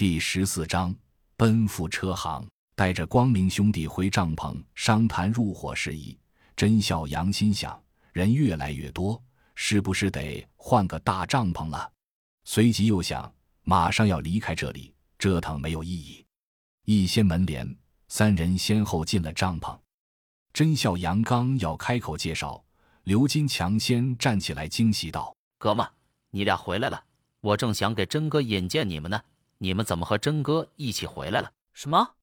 第十四章奔赴车行，带着光明兄弟回帐篷商谈入伙事宜。甄孝阳心想：人越来越多，是不是得换个大帐篷了？随即又想，马上要离开这里，折腾没有意义。一掀门帘，三人先后进了帐篷。甄孝阳刚要开口介绍，刘金强先站起来惊喜道：“哥们，你俩回来了！我正想给真哥引荐你们呢，你们怎么和真哥一起回来了？什么？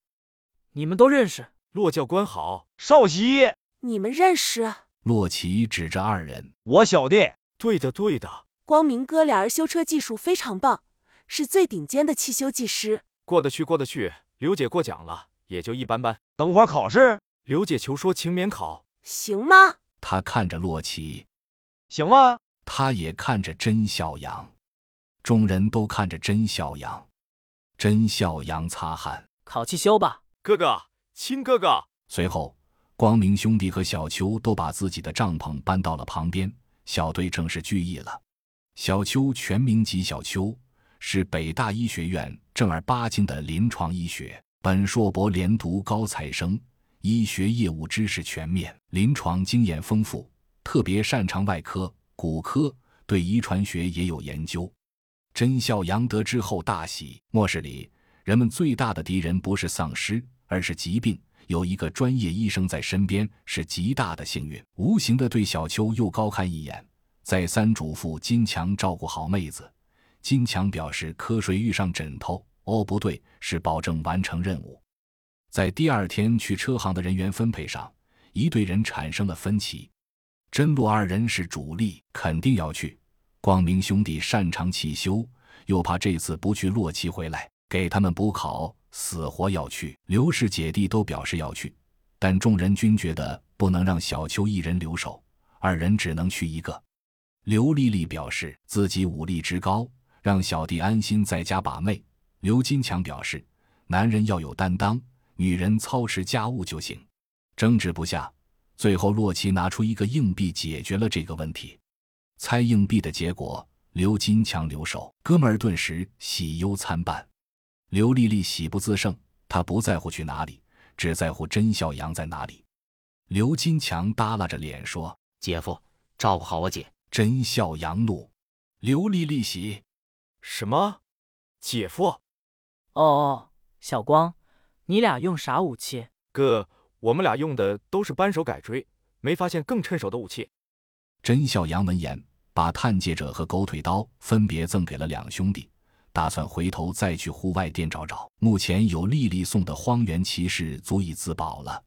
你们都认识？骆教官好，少熙，你们认识？洛奇指着二人：“我小弟。”对的，对的。光明哥俩儿修车技术非常棒，是最顶尖的汽修技师。过得去，过得去。刘姐过奖了，也就一般般。等会儿考试，刘姐求说请免考，行吗？他看着洛奇，行吗？他也看着甄小阳，众人都看着甄小阳。甄孝阳擦汗，考汽修吧，哥哥，亲哥哥。随后，光明兄弟和小邱都把自己的帐篷搬到了旁边，小队正式聚义了。小邱全名吉小邱。是北大医学院正儿八经的临床医学，本硕博连读高材生，医学业务知识全面，临床经验丰富，特别擅长外科、骨科，对遗传学也有研究。甄孝阳得知后大喜。末世里，人们最大的敌人不是丧尸，而是疾病。有一个专业医生在身边，是极大的幸运。无形的对小邱又高看一眼，再三嘱咐金强照顾好妹子。金强表示瞌睡遇上枕头。哦，不对，是保证完成任务。在第二天去车行的人员分配上，一队人产生了分歧。真洛二人是主力，肯定要去。光明兄弟擅长汽修，又怕这次不去，洛奇回来给他们补考，死活要去。刘氏姐弟都表示要去，但众人均觉得不能让小秋一人留守，二人只能去一个。刘丽丽表示自己武力值高。让小弟安心在家把妹。刘金强表示，男人要有担当，女人操持家务就行。争执不下，最后洛奇拿出一个硬币解决了这个问题。猜硬币的结果，刘金强留守。哥们儿顿时喜忧参半。刘丽丽喜不自胜，她不在乎去哪里，只在乎甄孝阳在哪里。刘金强耷拉着脸说：“姐夫，照顾好我姐。”甄孝阳怒，刘丽丽喜。什么，姐夫？哦哦，小光，你俩用啥武器？哥，我们俩用的都是扳手改锥，没发现更趁手的武器。甄孝阳闻言，把探界者和狗腿刀分别赠给了两兄弟，打算回头再去户外店找找。目前有莉莉送的荒原骑士足以自保了。